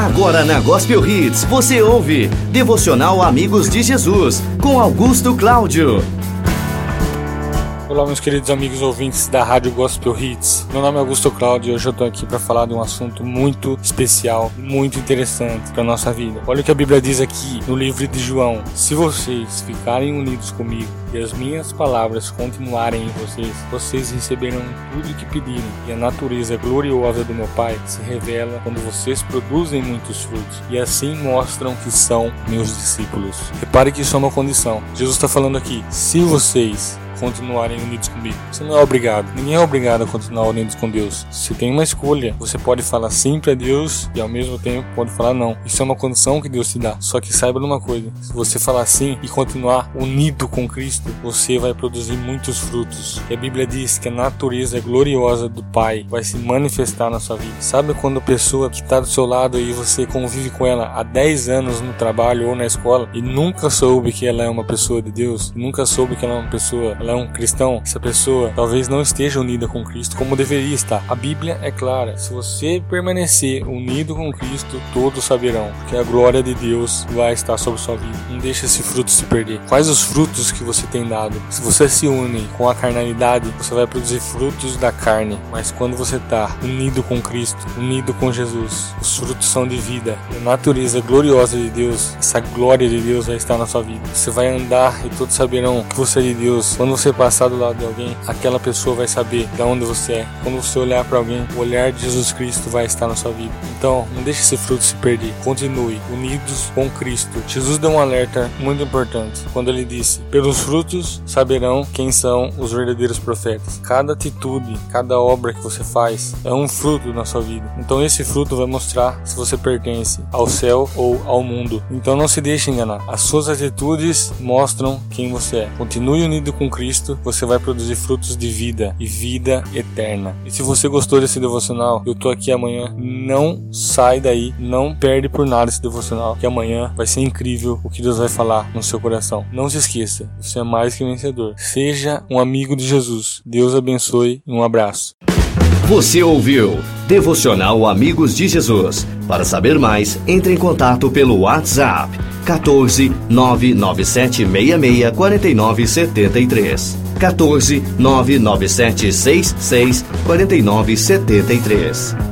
Agora na Gospel Hits você ouve Devocional Amigos de Jesus com Augusto Cláudio. Olá, meus queridos amigos ouvintes da Rádio Gospel Hits. Meu nome é Augusto Cláudio e hoje eu estou aqui para falar de um assunto muito especial, muito interessante para nossa vida. Olha o que a Bíblia diz aqui no livro de João: Se vocês ficarem unidos comigo e as minhas palavras continuarem em vocês, vocês receberão tudo o que pedirem, e a natureza gloriosa do meu Pai se revela quando vocês produzem muitos frutos e assim mostram que são meus discípulos. Repare que isso é uma condição. Jesus está falando aqui: se vocês continuarem unidos comigo. Você não é obrigado. Ninguém é obrigado a continuar unidos com Deus. Você tem uma escolha. Você pode falar sim para Deus e ao mesmo tempo pode falar não. Isso é uma condição que Deus te dá. Só que saiba de uma coisa: se você falar sim e continuar unido com Cristo, você vai produzir muitos frutos. E a Bíblia diz que a natureza gloriosa do Pai vai se manifestar na sua vida. Sabe quando a pessoa que está do seu lado e você convive com ela há 10 anos no trabalho ou na escola e nunca soube que ela é uma pessoa de Deus, nunca soube que ela é uma pessoa, ela é um cristão, essa pessoa talvez não esteja unida com Cristo como deveria estar. A Bíblia é clara: se você permanecer unido com Cristo, todos saberão que a glória de Deus vai estar sobre sua vida. Não deixe esse fruto se perder. Quais os frutos que você tem dado? Se você se une com a carnalidade, você vai produzir frutos da carne. Mas quando você está unido com Cristo, unido com Jesus, os frutos são de vida. A natureza gloriosa de Deus, essa glória de Deus vai estar na sua vida. Você vai andar e todos saberão que você é de Deus. Quando você passar do lado de alguém, aquela pessoa vai saber de onde você é. Quando você olhar para alguém, o olhar de Jesus Cristo vai estar na sua vida. Então, não deixe esse fruto se perder. Continue unidos com Cristo. Jesus deu um alerta muito importante quando ele disse: Pelos frutos saberão quem são os verdadeiros profetas. Cada atitude, cada obra que você faz é um fruto na sua vida. Então, esse fruto vai mostrar se você pertence ao céu ou ao mundo. Então, não se deixe enganar. As suas atitudes mostram quem você é. Continue unido com Cristo Cristo, você vai produzir frutos de vida e vida eterna. E se você gostou desse devocional, eu tô aqui amanhã. Não sai daí, não perde por nada esse devocional, que amanhã vai ser incrível o que Deus vai falar no seu coração. Não se esqueça, você é mais que vencedor. Seja um amigo de Jesus. Deus abençoe e um abraço. Você ouviu Devocional Amigos de Jesus. Para saber mais, entre em contato pelo WhatsApp 14 997 66 49 73. 14 997 66 49 73.